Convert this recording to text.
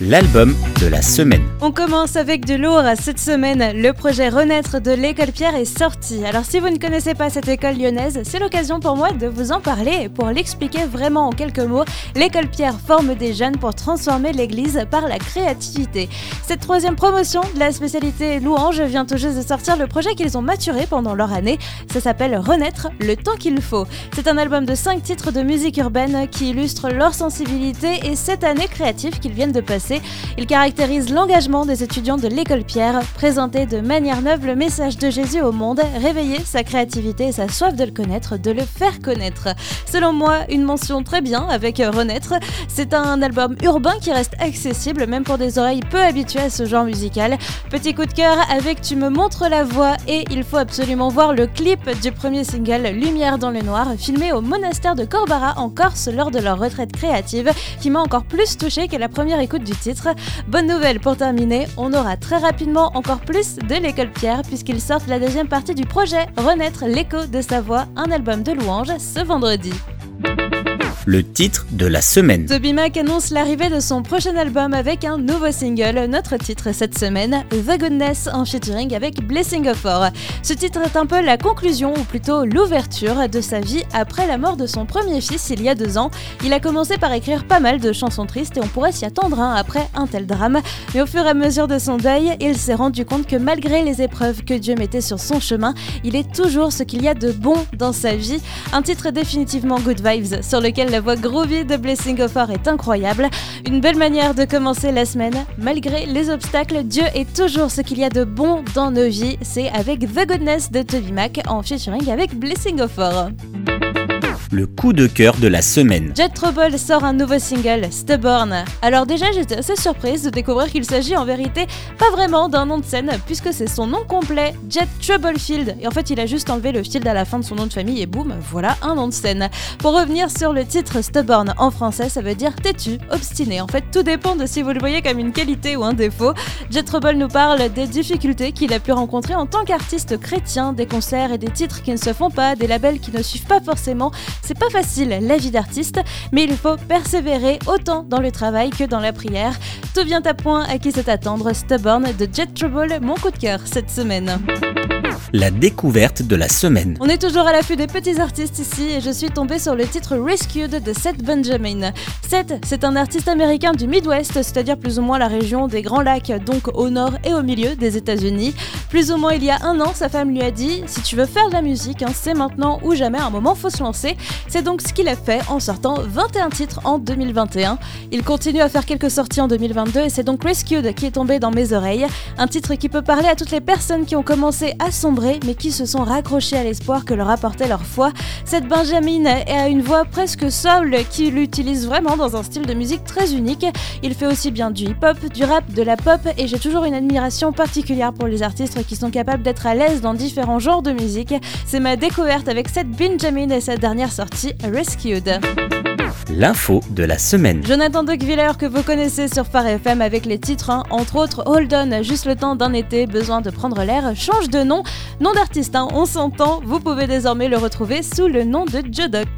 l'album de la semaine. On commence avec de lourd cette semaine. Le projet Renaître de l'école Pierre est sorti. Alors si vous ne connaissez pas cette école lyonnaise, c'est l'occasion pour moi de vous en parler et pour l'expliquer vraiment en quelques mots. L'école Pierre forme des jeunes pour transformer l'église par la créativité. Cette troisième promotion de la spécialité louange vient tout juste de sortir le projet qu'ils ont maturé pendant leur année. Ça s'appelle Renaître, le temps qu'il faut. C'est un album de 5 titres de musique urbaine qui illustrent leur sensibilité et cette année créative qu'ils viennent de passer il caractérise l'engagement des étudiants de l'école Pierre, présenter de manière neuve le message de Jésus au monde, réveiller sa créativité et sa soif de le connaître, de le faire connaître. Selon moi, une mention très bien avec Renaître. C'est un album urbain qui reste accessible même pour des oreilles peu habituées à ce genre musical. Petit coup de cœur avec Tu me montres la voix et il faut absolument voir le clip du premier single Lumière dans le noir filmé au monastère de Corbara en Corse lors de leur retraite créative qui m'a encore plus touché que la première écoute du titre. Bonne nouvelle pour terminer, on aura très rapidement encore plus de l'école Pierre puisqu'ils sortent la deuxième partie du projet Renaître l'écho de sa voix, un album de louanges ce vendredi le titre de la semaine. Toby Mac annonce l'arrivée de son prochain album avec un nouveau single. Notre titre cette semaine, The Goodness en featuring avec Blessing of Four. Ce titre est un peu la conclusion, ou plutôt l'ouverture, de sa vie après la mort de son premier fils il y a deux ans. Il a commencé par écrire pas mal de chansons tristes et on pourrait s'y attendre hein, après un tel drame. Mais au fur et à mesure de son deuil, il s'est rendu compte que malgré les épreuves que Dieu mettait sur son chemin, il est toujours ce qu'il y a de bon dans sa vie. Un titre définitivement good vibes sur lequel la voix groovy de Blessing of est incroyable. Une belle manière de commencer la semaine. Malgré les obstacles, Dieu est toujours ce qu'il y a de bon dans nos vies. C'est avec The Goodness de Toby Mac en featuring avec Blessing of Our le coup de cœur de la semaine. Jet Trouble sort un nouveau single, Stubborn. Alors déjà j'étais assez surprise de découvrir qu'il s'agit en vérité pas vraiment d'un nom de scène puisque c'est son nom complet, Jet Troublefield. Et en fait il a juste enlevé le field à la fin de son nom de famille et boum, voilà un nom de scène. Pour revenir sur le titre Stubborn en français ça veut dire têtu, obstiné. En fait tout dépend de si vous le voyez comme une qualité ou un défaut. Jet Trouble nous parle des difficultés qu'il a pu rencontrer en tant qu'artiste chrétien, des concerts et des titres qui ne se font pas, des labels qui ne suivent pas forcément c'est pas facile la vie d'artiste, mais il faut persévérer autant dans le travail que dans la prière. Tout vient à point à qui c'est attendre Stubborn de Jet Trouble, mon coup de cœur cette semaine la découverte de la semaine. On est toujours à l'affût des petits artistes ici et je suis tombée sur le titre Rescued de Seth Benjamin. Seth, c'est un artiste américain du Midwest, c'est-à-dire plus ou moins la région des Grands Lacs, donc au nord et au milieu des États-Unis. Plus ou moins il y a un an, sa femme lui a dit Si tu veux faire de la musique, hein, c'est maintenant ou jamais, un moment faut se lancer. C'est donc ce qu'il a fait en sortant 21 titres en 2021. Il continue à faire quelques sorties en 2022 et c'est donc Rescued qui est tombé dans mes oreilles. Un titre qui peut parler à toutes les personnes qui ont commencé à mais qui se sont raccrochés à l'espoir que leur apportait leur foi. Cette Benjamin a une voix presque soul qui l'utilise vraiment dans un style de musique très unique. Il fait aussi bien du hip-hop, du rap, de la pop et j'ai toujours une admiration particulière pour les artistes qui sont capables d'être à l'aise dans différents genres de musique. C'est ma découverte avec cette Benjamin et sa dernière sortie, Rescued l'info de la semaine. Jonathan Duckviller que vous connaissez sur Phare FM avec les titres, hein. entre autres Hold On, juste le temps d'un été, besoin de prendre l'air, change de nom, nom d'artiste, hein, on s'entend, vous pouvez désormais le retrouver sous le nom de Jodoc.